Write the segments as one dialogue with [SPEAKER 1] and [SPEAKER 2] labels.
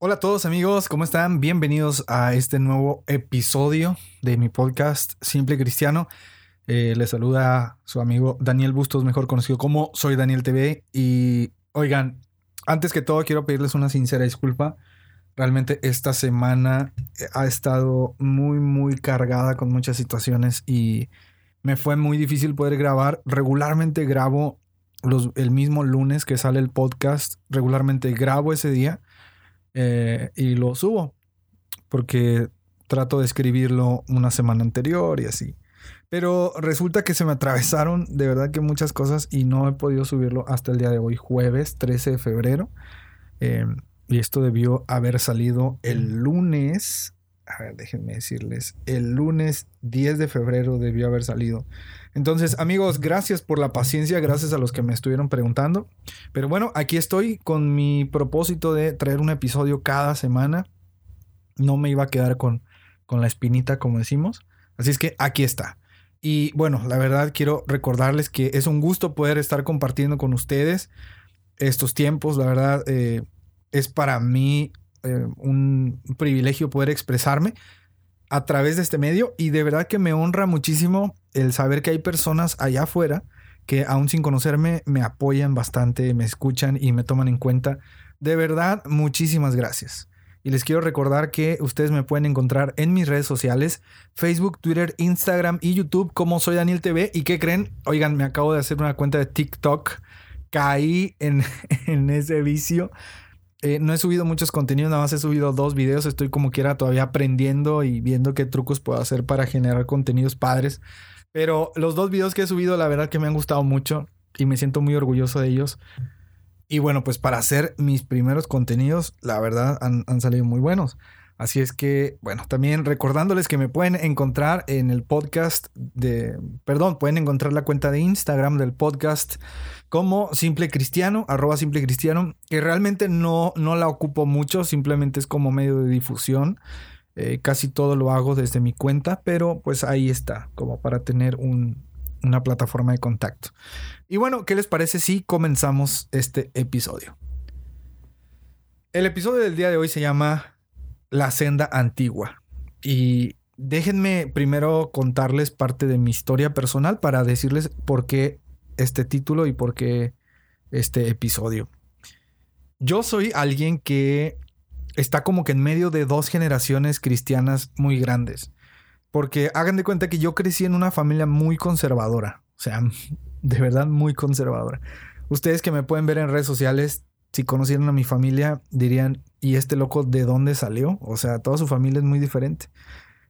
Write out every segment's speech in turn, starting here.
[SPEAKER 1] Hola a todos amigos, ¿cómo están? Bienvenidos a este nuevo episodio de mi podcast Simple Cristiano. Eh, les saluda su amigo Daniel Bustos, mejor conocido como Soy Daniel TV. Y oigan, antes que todo quiero pedirles una sincera disculpa. Realmente esta semana ha estado muy, muy cargada con muchas situaciones y me fue muy difícil poder grabar. Regularmente grabo los, el mismo lunes que sale el podcast. Regularmente grabo ese día eh, y lo subo porque trato de escribirlo una semana anterior y así. Pero resulta que se me atravesaron de verdad que muchas cosas y no he podido subirlo hasta el día de hoy, jueves 13 de febrero. Eh, y esto debió haber salido el lunes. A ver, déjenme decirles. El lunes 10 de febrero debió haber salido. Entonces, amigos, gracias por la paciencia, gracias a los que me estuvieron preguntando. Pero bueno, aquí estoy con mi propósito de traer un episodio cada semana. No me iba a quedar con, con la espinita, como decimos. Así es que aquí está. Y bueno, la verdad quiero recordarles que es un gusto poder estar compartiendo con ustedes estos tiempos. La verdad eh, es para mí eh, un privilegio poder expresarme a través de este medio y de verdad que me honra muchísimo el saber que hay personas allá afuera que aún sin conocerme me apoyan bastante, me escuchan y me toman en cuenta. De verdad, muchísimas gracias. Y les quiero recordar que ustedes me pueden encontrar en mis redes sociales, Facebook, Twitter, Instagram y YouTube como soy Daniel TV. ¿Y qué creen? Oigan, me acabo de hacer una cuenta de TikTok. Caí en, en ese vicio. Eh, no he subido muchos contenidos, nada más he subido dos videos. Estoy como quiera todavía aprendiendo y viendo qué trucos puedo hacer para generar contenidos padres. Pero los dos videos que he subido, la verdad que me han gustado mucho y me siento muy orgulloso de ellos. Y bueno, pues para hacer mis primeros contenidos, la verdad han, han salido muy buenos. Así es que, bueno, también recordándoles que me pueden encontrar en el podcast de, perdón, pueden encontrar la cuenta de Instagram del podcast como Simple Cristiano, arroba Simple Cristiano, que realmente no, no la ocupo mucho, simplemente es como medio de difusión. Eh, casi todo lo hago desde mi cuenta, pero pues ahí está, como para tener una plataforma de contacto. Y bueno, ¿qué les parece si comenzamos este episodio? El episodio del día de hoy se llama la senda antigua. Y déjenme primero contarles parte de mi historia personal para decirles por qué este título y por qué este episodio. Yo soy alguien que está como que en medio de dos generaciones cristianas muy grandes. Porque hagan de cuenta que yo crecí en una familia muy conservadora. O sea, de verdad muy conservadora. Ustedes que me pueden ver en redes sociales si conocieran a mi familia, dirían, ¿y este loco de dónde salió? O sea, toda su familia es muy diferente.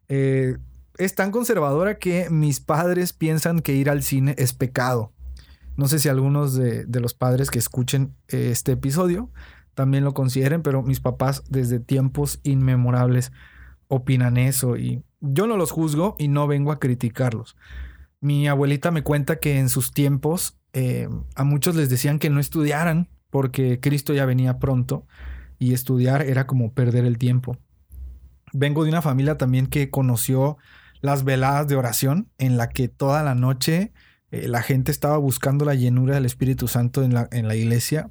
[SPEAKER 1] Eh, es tan conservadora que mis padres piensan que ir al cine es pecado. No sé si algunos de, los padres que escuchen eh, este episodio también lo consideren, pero mis papás desde tiempos inmemorables opinan eso y yo no los juzgo y no vengo a criticarlos. Mi abuelita me cuenta que en sus tiempos eh, a muchos les decían que no estudiaran porque Cristo ya venía pronto y estudiar era como perder el tiempo. Vengo de una familia también que conoció las veladas de oración en la que toda la noche eh, la gente estaba buscando la llenura del Espíritu Santo en la, en la iglesia.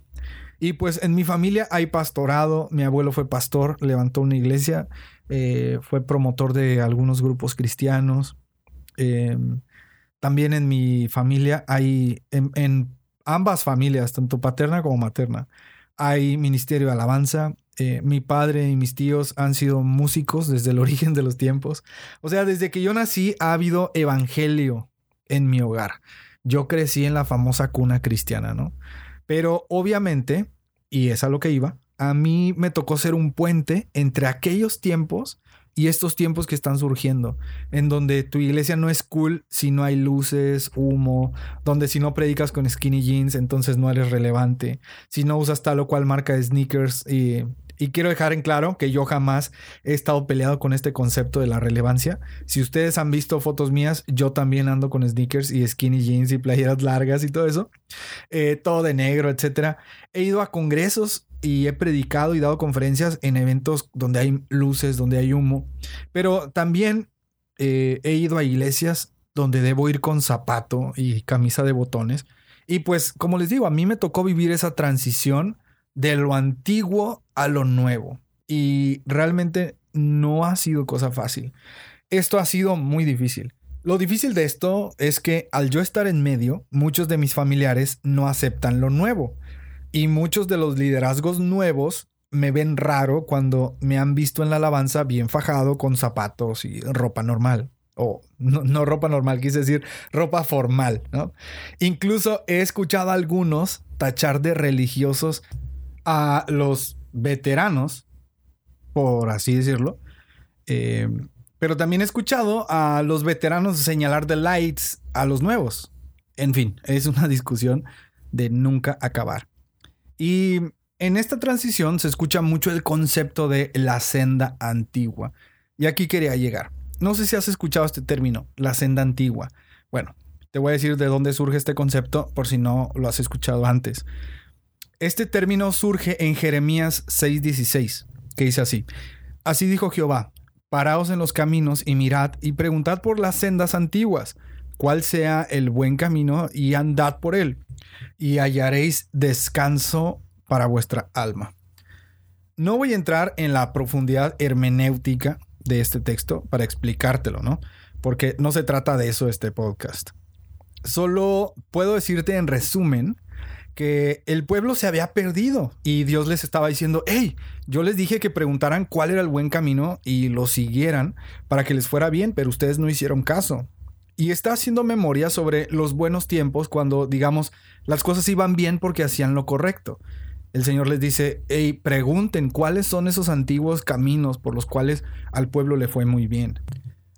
[SPEAKER 1] Y pues en mi familia hay pastorado, mi abuelo fue pastor, levantó una iglesia, eh, fue promotor de algunos grupos cristianos. Em, también en mi familia hay, en ambas familias, tanto paterna como materna. Hay ministerio de alabanza. Eh, mi padre y mis tíos han sido músicos desde el origen de los tiempos. O sea, desde que yo nací ha habido evangelio en mi hogar. Yo crecí en la famosa cuna cristiana, ¿no? Pero obviamente, y es a lo que iba, a mí me tocó ser un puente entre aquellos tiempos y estos tiempos que están surgiendo, en donde tu iglesia no es cool si no hay luces, humo, donde si no predicas con skinny jeans, entonces no eres relevante, si no usas tal o cual marca de sneakers y y quiero dejar en claro que yo jamás he estado peleado con este concepto de la relevancia. Si ustedes han visto fotos mías, yo también ando con sneakers y skinny jeans y playeras largas y todo eso. Eh, todo de negro, etcétera. He ido a congresos y he predicado y dado conferencias en eventos donde hay luces, donde hay humo. Pero también eh, he ido a iglesias donde debo ir con zapato y camisa de botones. Y pues, como les digo, a mí me tocó vivir esa transición de lo antiguo a lo nuevo. Y realmente no ha sido cosa fácil. Esto ha sido muy difícil. Lo difícil de esto es que al yo estar en medio, muchos de mis familiares no aceptan lo nuevo. Y muchos de los liderazgos nuevos me ven raro cuando me han visto en la alabanza bien fajado con zapatos y ropa normal. O no, ropa normal, quise decir ropa formal, ¿no? Incluso he escuchado a algunos tachar de religiosos a los veteranos, por así decirlo. Eh, pero también he escuchado a los veteranos señalar de lights a los nuevos. En fin, es una discusión de nunca acabar. Y en esta transición se escucha mucho el concepto de la senda antigua. Y aquí quería llegar. No sé si has escuchado este término, la senda antigua. Bueno, te voy a decir de dónde surge este concepto por si no lo has escuchado antes. Este término surge en Jeremías 6:16, que dice así, Así dijo Jehová, paraos en los caminos y mirad y preguntad por las sendas antiguas, cuál sea el buen camino y andad por él, y hallaréis descanso para vuestra alma. No voy a entrar en la profundidad hermenéutica de este texto para explicártelo, ¿no? Porque no se trata de eso este podcast. Solo puedo decirte en resumen que el pueblo se había perdido y Dios les estaba diciendo, hey, yo les dije que preguntaran cuál era el buen camino y lo siguieran para que les fuera bien, pero ustedes no hicieron caso. Y está haciendo memoria sobre los buenos tiempos cuando, digamos, las cosas iban bien porque hacían lo correcto. El Señor les dice, hey, pregunten cuáles son esos antiguos caminos por los cuales al pueblo le fue muy bien.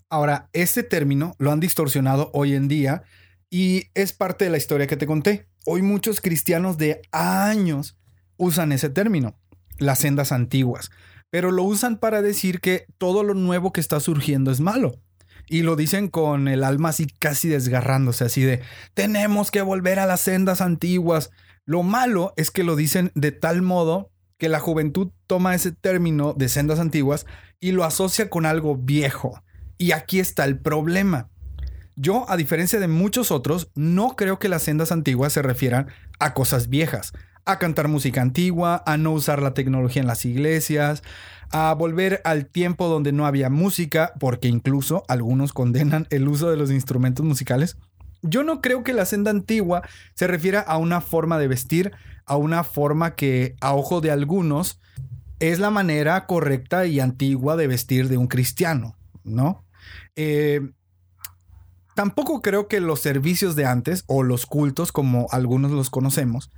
[SPEAKER 1] Ahora, este término lo han distorsionado hoy en día y es parte de la historia que te conté. Hoy muchos cristianos de años usan ese término, las sendas antiguas, pero lo usan para decir que todo lo nuevo que está surgiendo es malo. Y lo dicen con el alma así casi desgarrándose, así de, tenemos que volver a las sendas antiguas. Lo malo es que lo dicen de tal modo que la juventud toma ese término de sendas antiguas y lo asocia con algo viejo. Y aquí está el problema. Yo, a diferencia de muchos otros, no creo que las sendas antiguas se refieran a cosas viejas, a cantar música antigua, a no usar la tecnología en las iglesias, a volver al tiempo donde no había música, porque incluso algunos condenan el uso de los instrumentos musicales. Yo no creo que la senda antigua se refiera a una forma de vestir, a una forma que a ojo de algunos es la manera correcta y antigua de vestir de un cristiano, ¿no? Eh, Tampoco creo que los servicios de antes o los cultos, como algunos los conocemos,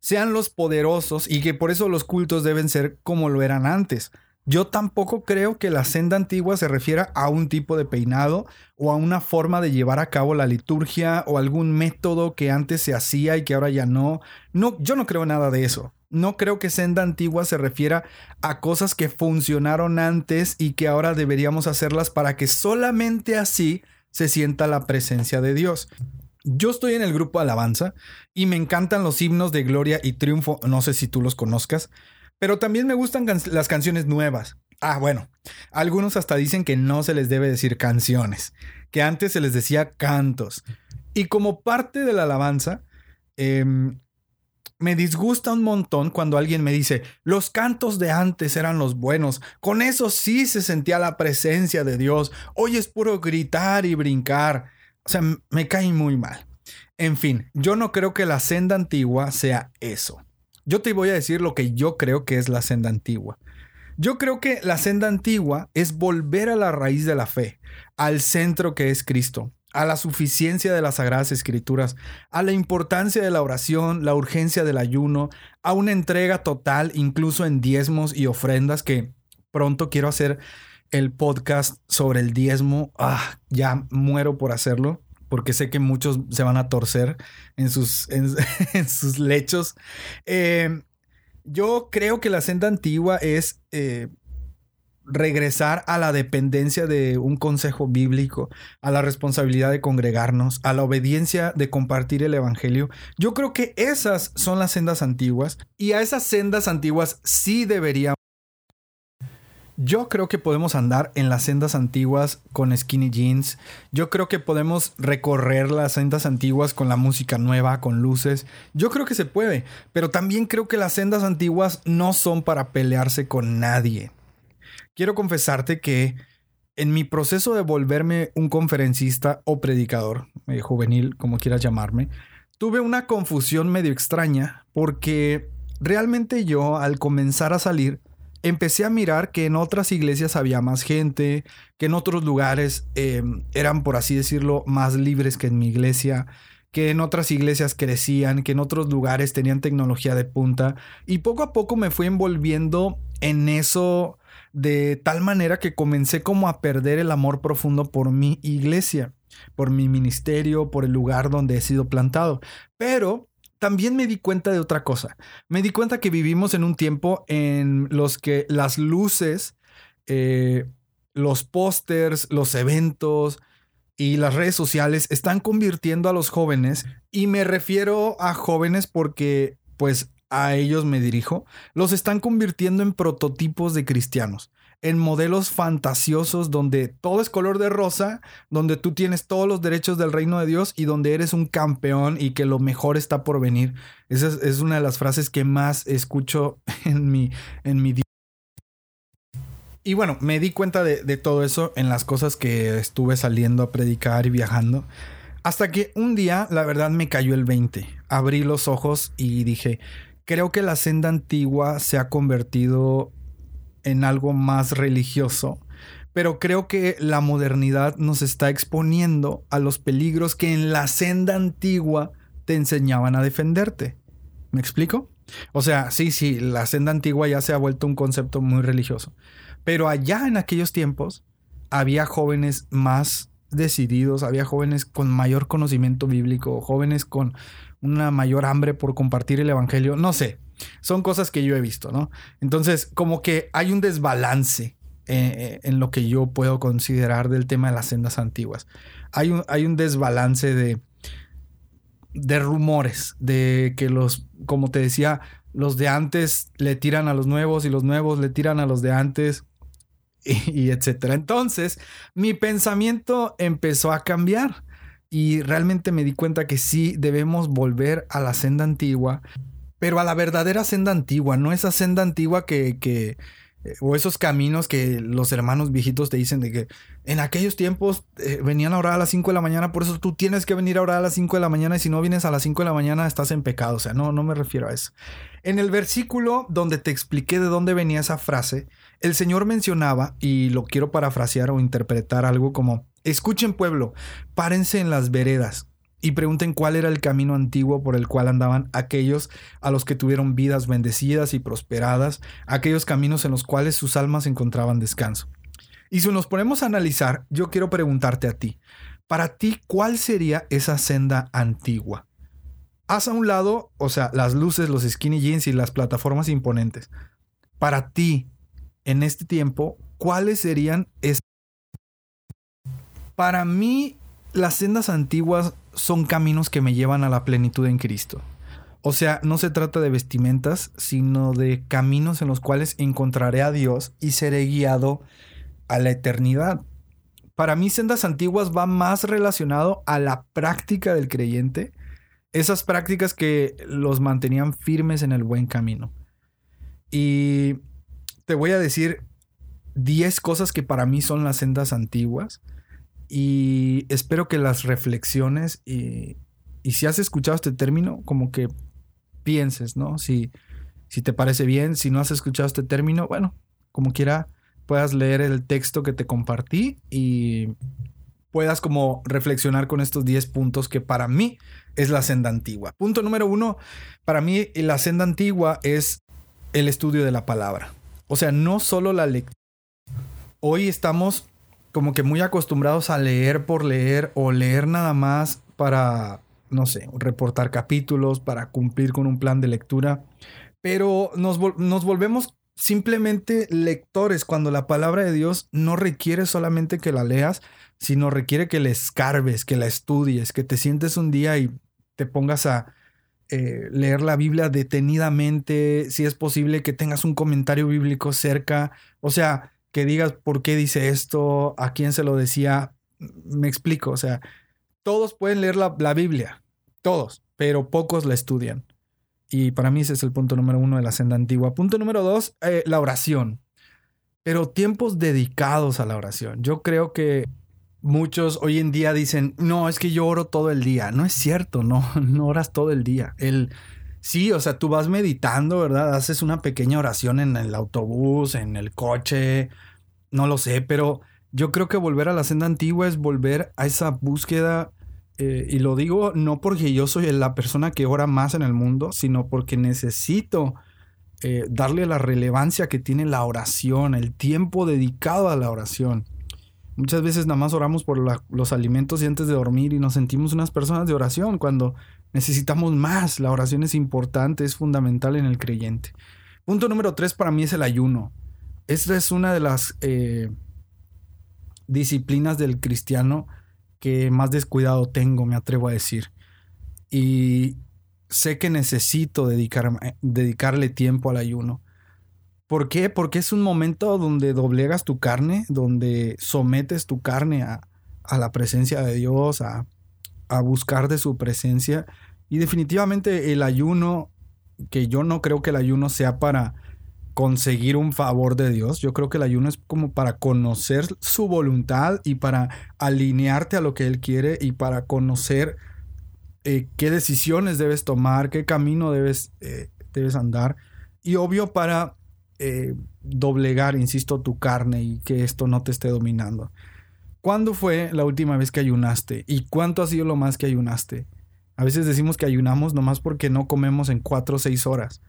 [SPEAKER 1] sean los poderosos y que por eso los cultos deben ser como lo eran antes. Yo tampoco creo que la senda antigua se refiera a un tipo de peinado o a una forma de llevar a cabo la liturgia o algún método que antes se hacía y que ahora ya no. No, yo no creo nada de eso. No creo que senda antigua se refiera a cosas que funcionaron antes y que ahora deberíamos hacerlas para que solamente así se sienta la presencia de Dios. Yo estoy en el grupo Alabanza y me encantan los himnos de gloria y triunfo, no sé si tú los conozcas, pero también me gustan las canciones nuevas. Ah, bueno, algunos hasta dicen que no se les debe decir canciones, que antes se les decía cantos. Y como parte de la alabanza, em, me disgusta un montón cuando alguien me dice, los cantos de antes eran los buenos, con eso sí se sentía la presencia de Dios, hoy es puro gritar y brincar. O sea, me cae muy mal. En fin, yo no creo que la senda antigua sea eso. Yo te voy a decir lo que yo creo que es la senda antigua. Yo creo que la senda antigua es volver a la raíz de la fe, al centro que es Cristo, a la suficiencia de las Sagradas Escrituras, a la importancia de la oración, la urgencia del ayuno, a una entrega total incluso en diezmos y ofrendas que pronto quiero hacer el podcast sobre el diezmo. Ah, ya muero por hacerlo porque sé que muchos se van a torcer en sus, en, sus lechos. Eh, yo creo que la senda antigua es eh, regresar a la dependencia de un consejo bíblico, a la responsabilidad de congregarnos, a la obediencia de compartir el Evangelio. Yo creo que esas son las sendas antiguas y a esas sendas antiguas sí deberíamos yo creo que podemos andar en las sendas antiguas con skinny jeans. Yo creo que podemos recorrer las sendas antiguas con la música nueva, con luces. Yo creo que se puede, pero también creo que las sendas antiguas no son para pelearse con nadie. Quiero confesarte que en mi proceso de volverme un conferencista o predicador, eh, juvenil, como quieras llamarme, tuve una confusión medio extraña porque realmente yo al comenzar a salir empecé a mirar que en otras iglesias había más gente, que en otros lugares em, eran, por así decirlo, más libres que en mi iglesia, que en otras iglesias crecían, que en otros lugares tenían tecnología de punta. Y poco a poco me fui envolviendo en eso de tal manera que comencé como a perder el amor profundo por mi iglesia, por mi ministerio, por el lugar donde he sido plantado. Pero también me di cuenta de otra cosa. Me di cuenta que vivimos en un tiempo en los que las luces, eh, los pósters, los eventos y las redes sociales están convirtiendo a los jóvenes, y me refiero a jóvenes porque pues a ellos me dirijo, los están convirtiendo en prototipos de cristianos en modelos fantasiosos donde todo es color de rosa, donde tú tienes todos los derechos del reino de Dios y donde eres un campeón y que lo mejor está por venir. Esa es, una de las frases que más escucho en mi, en mi y bueno, me di cuenta de, de, todo eso en las cosas que estuve saliendo a predicar y viajando. Hasta que un día, la verdad, me cayó el 20. Abrí los ojos y dije, creo que la senda antigua se ha convertido en algo más religioso, pero creo que la modernidad nos está exponiendo a los peligros que en la senda antigua te enseñaban a defenderte. ¿Me explico? O sea, sí, sí, la senda antigua ya se ha vuelto un concepto muy religioso, pero allá en aquellos tiempos había jóvenes más decididos, había jóvenes con mayor conocimiento bíblico, jóvenes con una mayor hambre por compartir el Evangelio, no sé, son cosas que yo he visto, ¿no? Entonces, como que hay un desbalance eh, en lo que yo puedo considerar del tema de las sendas antiguas. Hay un, hay un desbalance de, de rumores, de que los, como te decía, los de antes le tiran a los nuevos y los nuevos le tiran a los de antes y, etcétera. Entonces, mi pensamiento empezó a cambiar y realmente me di cuenta que sí debemos volver a la senda antigua pero a la verdadera senda antigua, no esa senda antigua que, o esos caminos que los hermanos viejitos te dicen de que en aquellos tiempos eh, venían a orar a las 5 de la mañana, por eso tú tienes que venir a orar a las 5 de la mañana y si no vienes a las 5 de la mañana estás en pecado, o sea, no, no me refiero a eso. En el versículo donde te expliqué de dónde venía esa frase, el Señor mencionaba, y lo quiero parafrasear o interpretar algo como, escuchen pueblo, párense en las veredas, y pregunten cuál era el camino antiguo por el cual andaban aquellos a los que tuvieron vidas bendecidas y prosperadas, aquellos caminos en los cuales sus almas encontraban descanso. Y si nos ponemos a analizar, yo quiero preguntarte a ti, para ti, ¿cuál sería esa senda antigua? Haz a un lado, o sea, las luces, los skinny jeans y las plataformas imponentes. Para ti, en este tiempo, ¿cuáles serían esas? Para mí, las sendas antiguas son caminos que me llevan a la plenitud en Cristo. O sea, no se trata de vestimentas, sino de caminos en los cuales encontraré a Dios y seré guiado a la eternidad. Para mí, sendas antiguas va más relacionado a la práctica del creyente, esas prácticas que los mantenían firmes en el buen camino. Y te voy a decir 10 cosas que para mí son las sendas antiguas y espero que las reflexiones y, si has escuchado este término, como que pienses, ¿no? Si, si te parece bien, si no has escuchado este término, bueno, como quiera, puedas leer el texto que te compartí y puedas como reflexionar con estos 10 puntos que para mí es la senda antigua. Punto número uno, para mí la senda antigua es el estudio de la palabra. O sea, no solo la lectura hoy estamos como que muy acostumbrados a leer por leer o leer nada más para, no sé, reportar capítulos, para cumplir con un plan de lectura, pero nos, volvemos simplemente lectores cuando la palabra de Dios no requiere solamente que la leas, sino requiere que la escarbes, que la estudies, que te sientes un día y te pongas a eh, leer la Biblia detenidamente, si es posible que tengas un comentario bíblico cerca, o sea, que digas por qué dice esto, a quién se lo decía, me explico, o sea, todos pueden leer la, Biblia, todos, pero pocos la estudian. Y para mí ese es el punto número uno de la senda antigua. Punto número dos, eh, la oración. Pero tiempos dedicados a la oración. Yo creo que muchos hoy en día dicen, no, es que yo oro todo el día. No es cierto, no, no oras todo el día. El, sí, o sea, tú vas meditando, ¿verdad? Haces una pequeña oración en el autobús, en el coche, no lo sé, pero yo creo que volver a la senda antigua es volver a esa búsqueda. Eh, y lo digo no porque yo soy la persona que ora más en el mundo, sino porque necesito eh, darle la relevancia que tiene la oración, el tiempo dedicado a la oración. Muchas veces nada más oramos por los alimentos y antes de dormir y nos sentimos unas personas de oración cuando necesitamos más. La oración es importante, es fundamental en el creyente. Punto número tres para mí es el ayuno. Esta es una de las eh, disciplinas del cristiano que más descuidado tengo, me atrevo a decir. Y sé que necesito dedicarle tiempo al ayuno. ¿Por qué? Porque es un momento donde doblegas tu carne, donde sometes tu carne a, la presencia de Dios, a, a, buscar de su presencia. Y definitivamente el ayuno, que yo no creo que el ayuno sea para conseguir un favor de Dios, yo creo que el ayuno es como para conocer su voluntad y para alinearte a lo que Él quiere y para conocer eh, qué decisiones debes tomar, qué camino debes, eh, debes andar. Y obvio para eh, doblegar, insisto, tu carne y que esto no te esté dominando. ¿Cuándo fue la última vez que ayunaste? ¿Y cuánto ha sido lo más que ayunaste? A veces decimos que ayunamos nomás porque no comemos en cuatro o seis horas.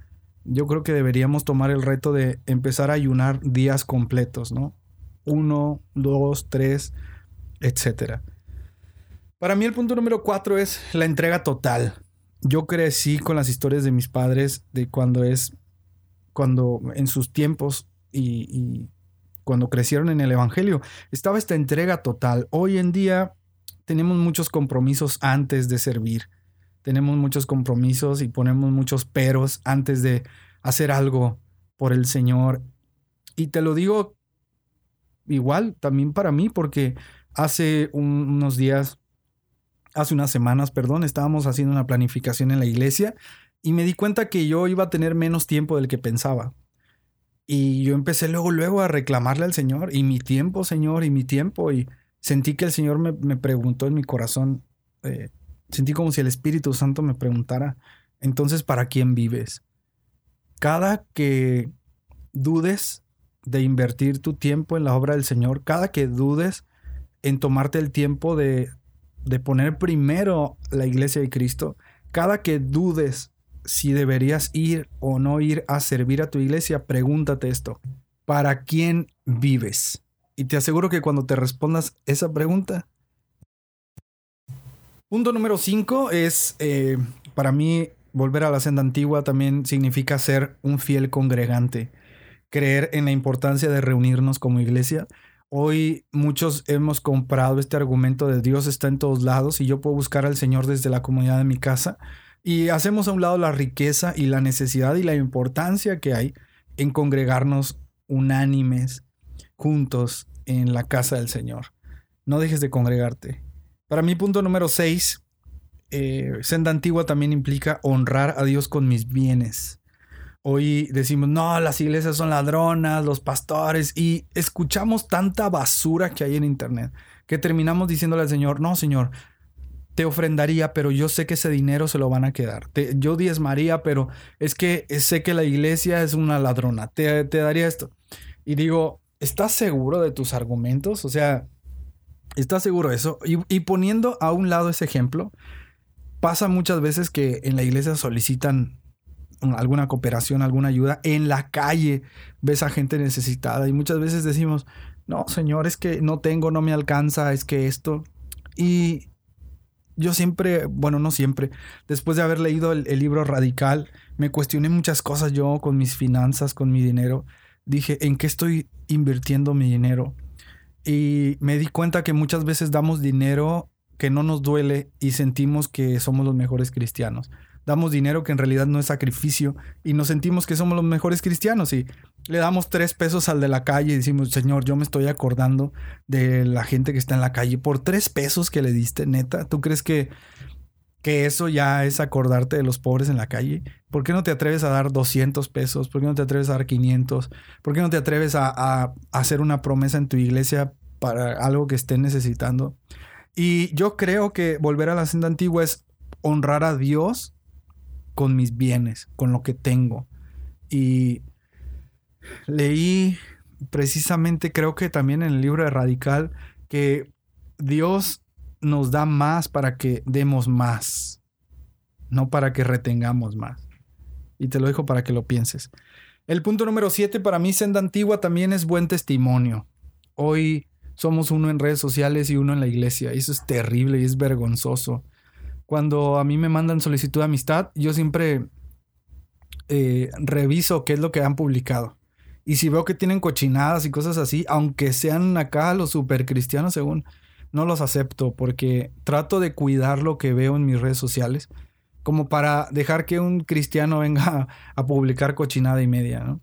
[SPEAKER 1] Yo creo que deberíamos tomar el reto de empezar a ayunar días completos, ¿no? Uno, dos, tres, etcétera. Para mí el punto número cuatro es la entrega total. Yo crecí con las historias de mis padres de cuando es cuando en sus tiempos y, cuando crecieron en el Evangelio, estaba esta entrega total. Hoy en día tenemos muchos compromisos antes de servir. Tenemos muchos compromisos y ponemos muchos peros antes de hacer algo por el Señor. Y te lo digo igual también para mí, porque hace unos días, hace unas semanas, perdón, estábamos haciendo una planificación en la iglesia y me di cuenta que yo iba a tener menos tiempo del que pensaba. Y yo empecé luego, luego a reclamarle al Señor, y mi tiempo, Señor, y mi tiempo. Y sentí que el Señor me, preguntó en mi corazón, eh, sentí como si el Espíritu Santo me preguntara, entonces, ¿para quién vives? Cada que dudes de invertir tu tiempo en la obra del Señor, cada que dudes en tomarte el tiempo de, de poner primero la iglesia de Cristo, cada que dudes si deberías ir o no ir a servir a tu iglesia, pregúntate esto. ¿Para quién vives? Y te aseguro que cuando te respondas esa pregunta... Punto número 5 es, eh, para mí, volver a la senda antigua también significa ser un fiel congregante, creer en la importancia de reunirnos como iglesia. Hoy muchos hemos comprado este argumento de Dios está en todos lados y yo puedo buscar al Señor desde la comunidad de mi casa y hacemos a un lado la riqueza y la necesidad y la importancia que hay en congregarnos unánimes, juntos en la casa del Señor. No dejes de congregarte. Para mí, punto número 6, eh, senda antigua también implica honrar a Dios con mis bienes. Hoy decimos, no, las iglesias son ladronas, los pastores, y escuchamos tanta basura que hay en Internet que terminamos diciéndole al Señor, no, Señor, te ofrendaría, pero yo sé que ese dinero se lo van a quedar. Te, yo diezmaría, pero es que sé que la iglesia es una ladrona. Te, daría esto. Y digo, ¿estás seguro de tus argumentos? O sea, ¿estás seguro de eso? Y, poniendo a un lado ese ejemplo, pasa muchas veces que en la iglesia solicitan alguna cooperación, alguna ayuda. En la calle ves a gente necesitada y muchas veces decimos, no, Señor, es que no tengo, no me alcanza, es que esto. Y yo siempre, bueno, no siempre, después de haber leído el libro Radical, me cuestioné muchas cosas yo con mis finanzas, con mi dinero. Dije, ¿en qué estoy invirtiendo mi dinero? Y me di cuenta que muchas veces damos dinero que no nos duele y sentimos que somos los mejores cristianos. Damos dinero que en realidad no es sacrificio y nos sentimos que somos los mejores cristianos y le damos tres pesos al de la calle y decimos, Señor, yo me estoy acordando de la gente que está en la calle por tres pesos que le diste, neta. ¿Tú crees que, que eso ya es acordarte de los pobres en la calle? ¿Por qué no te atreves a dar 200 pesos? ¿Por qué no te atreves a dar 500? ¿Por qué no te atreves a, a hacer una promesa en tu iglesia para algo que estén necesitando? Y yo creo que volver a la senda antigua es honrar a Dios con mis bienes, con lo que tengo. Y leí precisamente, creo que también en el libro de Radical, que Dios nos da más para que demos más, no para que retengamos más. Y te lo dejo para que lo pienses. El punto número siete para mí, senda antigua, también es buen testimonio. Hoy somos uno en redes sociales y uno en la iglesia. Eso es terrible y es vergonzoso. Cuando a mí me mandan solicitud de amistad, yo siempre eh, reviso qué es lo que han publicado. Y si veo que tienen cochinadas y cosas así, aunque sean acá los super cristianos, según, no los acepto porque trato de cuidar lo que veo en mis redes sociales, como para dejar que un cristiano venga a, publicar cochinada y media.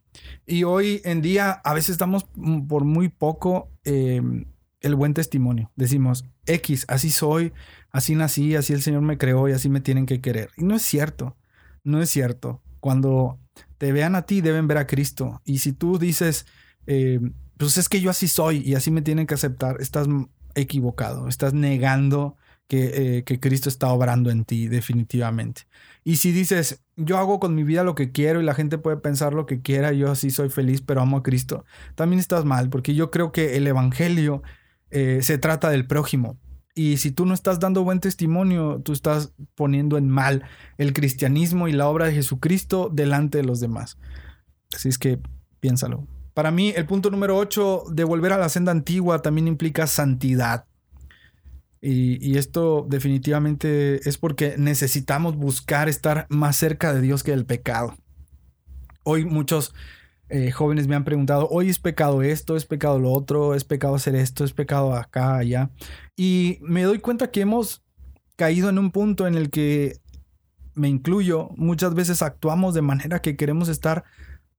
[SPEAKER 1] Y hoy en día a veces damos por muy poco em, el buen testimonio. Decimos, X, así soy, así nací, así el Señor me creó y así me tienen que querer. Y no es cierto, no es cierto. Cuando te vean a ti, deben ver a Cristo. Y si tú dices, em, pues es que yo así soy y así me tienen que aceptar, estás equivocado, estás negando que, eh, que, Cristo está obrando en ti definitivamente. Y si dices, yo hago con mi vida lo que quiero y la gente puede pensar lo que quiera, yo así soy feliz, pero amo a Cristo, también estás mal, porque yo creo que el Evangelio eh, se trata del prójimo. Y si tú no estás dando buen testimonio, tú estás poniendo en mal el cristianismo y la obra de Jesucristo delante de los demás. Así es que piénsalo. Para mí, el punto número 8 de volver a la senda antigua también implica santidad. Y, esto definitivamente es porque necesitamos buscar estar más cerca de Dios que del pecado. Hoy muchos eh, jóvenes me han preguntado, hoy es pecado esto, es pecado lo otro, es pecado hacer esto, es pecado acá, allá. Y me doy cuenta que hemos caído en un punto en el que me incluyo, muchas veces actuamos de manera que queremos estar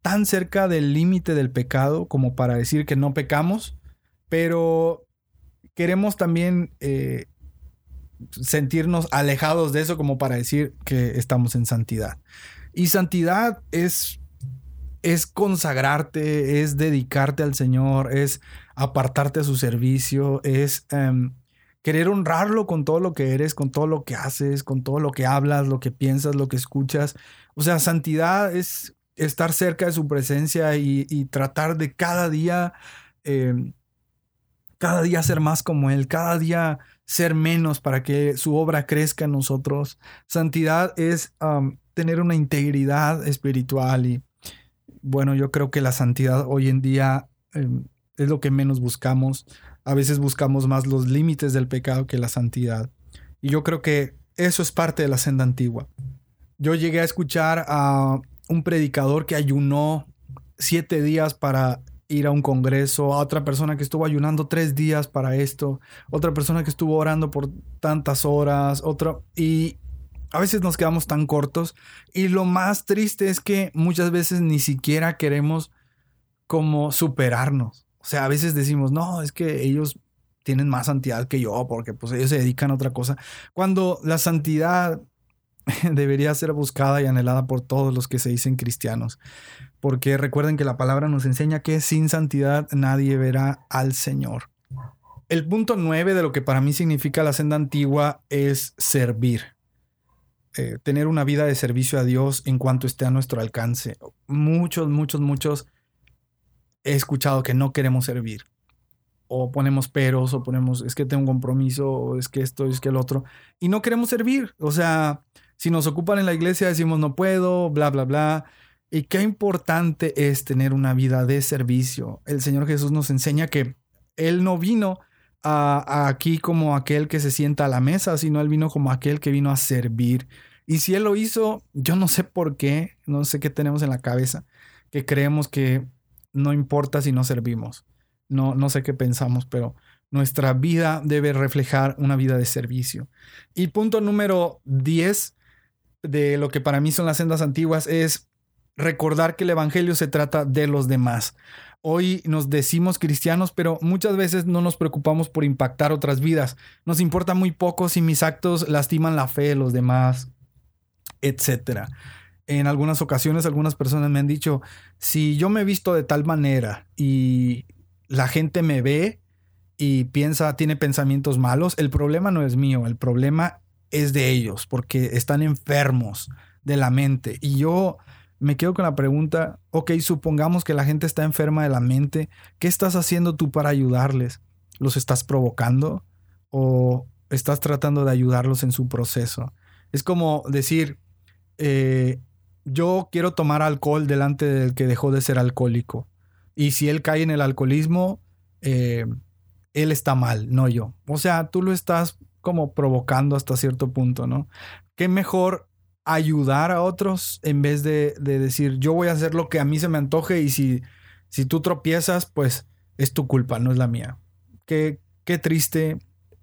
[SPEAKER 1] tan cerca del límite del pecado como para decir que no pecamos, pero queremos también eh, sentirnos alejados de eso como para decir que estamos en santidad. Y santidad es, es consagrarte, es dedicarte al Señor, es apartarte a su servicio, es em, querer honrarlo con todo lo que eres, con todo lo que haces, con todo lo que hablas, lo que piensas, lo que escuchas. O sea, santidad es estar cerca de su presencia y, tratar de cada día em, cada día ser más como Él, cada día ser menos para que su obra crezca en nosotros. Santidad es tener una integridad espiritual y bueno, yo creo que la santidad hoy en día em, es lo que menos buscamos. A veces buscamos más los límites del pecado que la santidad. Y yo creo que eso es parte de la senda antigua. Yo llegué a escuchar a un predicador que ayunó siete días para ir a un congreso, a otra persona que estuvo ayunando tres días para esto, otra persona que estuvo orando por tantas horas, otra... Y a veces nos quedamos tan cortos y lo más triste es que muchas veces ni siquiera queremos como superarnos. O sea, a veces decimos, no, es que ellos tienen más santidad que yo porque pues ellos se dedican a otra cosa. Cuando la santidad debería ser buscada y anhelada por todos los que se dicen cristianos. Porque recuerden que la palabra nos enseña que sin santidad nadie verá al Señor. El punto nueve de lo que para mí significa la senda antigua es servir. Eh, tener una vida de servicio a Dios en cuanto esté a nuestro alcance. Muchos, muchos, muchos he escuchado que no queremos servir. O ponemos peros, o ponemos, es que tengo un compromiso, o es que esto, es que el otro. Y no queremos servir. O sea, si nos ocupan en la iglesia, decimos no puedo, bla, bla, bla. Y qué importante es tener una vida de servicio. El Señor Jesús nos enseña que Él no vino a, aquí como aquel que se sienta a la mesa, sino Él vino como aquel que vino a servir. Y si Él lo hizo, yo no sé por qué, no sé qué tenemos en la cabeza, que creemos que no importa si no servimos. No, no sé qué pensamos, pero nuestra vida debe reflejar una vida de servicio. Y punto número 10 de lo que para mí son las sendas antiguas es recordar que el Evangelio se trata de los demás. Hoy nos decimos cristianos, pero muchas veces no nos preocupamos por impactar otras vidas. Nos importa muy poco si mis actos lastiman la fe de los demás, etc. En algunas ocasiones algunas personas me han dicho, si yo me he visto de tal manera y la gente me ve y piensa, tiene pensamientos malos, el problema no es mío, el problema es de ellos, porque están enfermos de la mente. Y yo me quedo con la pregunta, ok, supongamos que la gente está enferma de la mente, ¿qué estás haciendo tú para ayudarles? ¿Los estás provocando o estás tratando de ayudarlos en su proceso? Es como decir, eh, yo quiero tomar alcohol delante del que dejó de ser alcohólico. Y si él cae en el alcoholismo, eh, él está mal, no yo. O sea, tú lo estás como provocando hasta cierto punto, ¿no? Qué mejor ayudar a otros en vez de, decir yo voy a hacer lo que a mí se me antoje y si, si tú tropiezas, pues es tu culpa, no es la mía. Qué, qué triste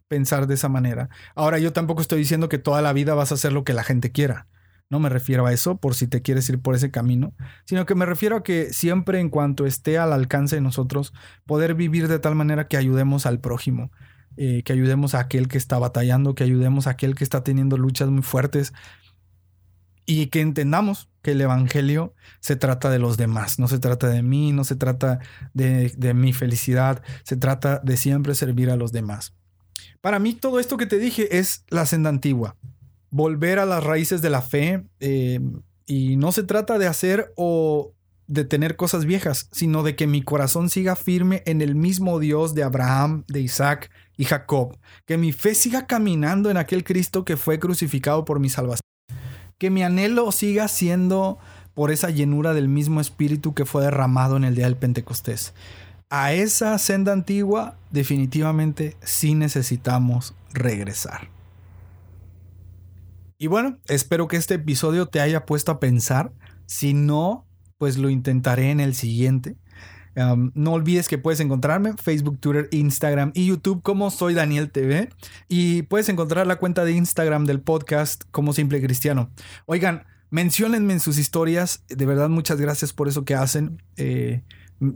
[SPEAKER 1] pensar de esa manera. Ahora yo tampoco estoy diciendo que toda la vida vas a hacer lo que la gente quiera. No me refiero a eso por si te quieres ir por ese camino, sino que me refiero a que siempre en cuanto esté al alcance de nosotros, poder vivir de tal manera que ayudemos al prójimo, eh, que ayudemos a aquel que está batallando, que ayudemos a aquel que está teniendo luchas muy fuertes y que entendamos que el Evangelio se trata de los demás, no se trata de mí, no se trata de, mi felicidad, se trata de siempre servir a los demás. Para mí todo esto que te dije es la senda antigua volver a las raíces de la fe eh, y no se trata de hacer o de tener cosas viejas, sino de que mi corazón siga firme en el mismo Dios de Abraham, de Isaac y Jacob, que mi fe siga caminando en aquel Cristo que fue crucificado por mi salvación, que mi anhelo siga siendo por esa llenura del mismo Espíritu que fue derramado en el día del Pentecostés. A esa senda antigua definitivamente sí necesitamos regresar. Y bueno, espero que este episodio te haya puesto a pensar. Si no, pues lo intentaré en el siguiente. no olvides que puedes encontrarme en Facebook, Twitter, Instagram y YouTube como soy Daniel TV. Y puedes encontrar la cuenta de Instagram del podcast como Simple Cristiano. Oigan, menciónenme en sus historias. De verdad, muchas gracias por eso que hacen. Eh,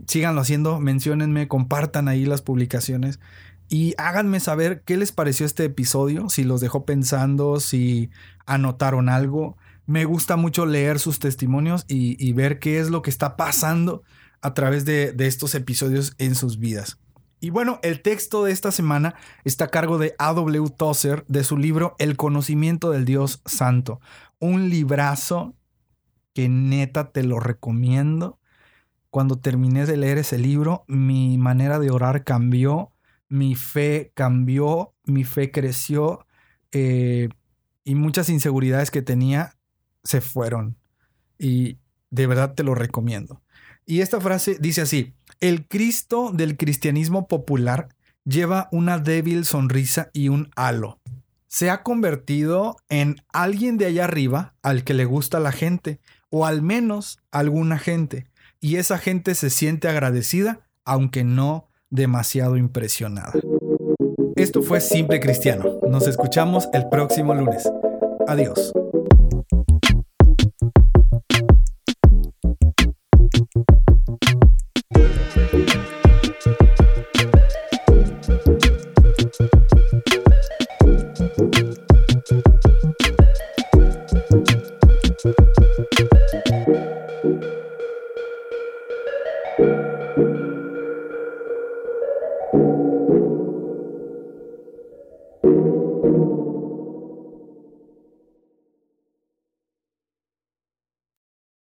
[SPEAKER 1] síganlo haciendo, menciónenme, compartan ahí las publicaciones y háganme saber qué les pareció este episodio, si los dejó pensando, si anotaron algo. Me gusta mucho leer sus testimonios y, ver qué es lo que está pasando a través de, estos episodios en sus vidas. Y bueno, el texto de esta semana está a cargo de A.W. Tozer de su libro El conocimiento del Dios Santo. Un librazo que neta te lo recomiendo. Cuando terminé de leer ese libro, mi manera de orar cambió mi fe cambió, mi fe creció eh, y muchas inseguridades que tenía se fueron. Y de verdad te lo recomiendo. Y esta frase dice así, el Cristo del cristianismo popular lleva una débil sonrisa y un halo. Se ha convertido en alguien de allá arriba al que le gusta la gente, o al menos alguna gente, y esa gente se siente agradecida, aunque no demasiado impresionada. Esto fue Simple Cristiano. Nos escuchamos el próximo lunes. Adiós.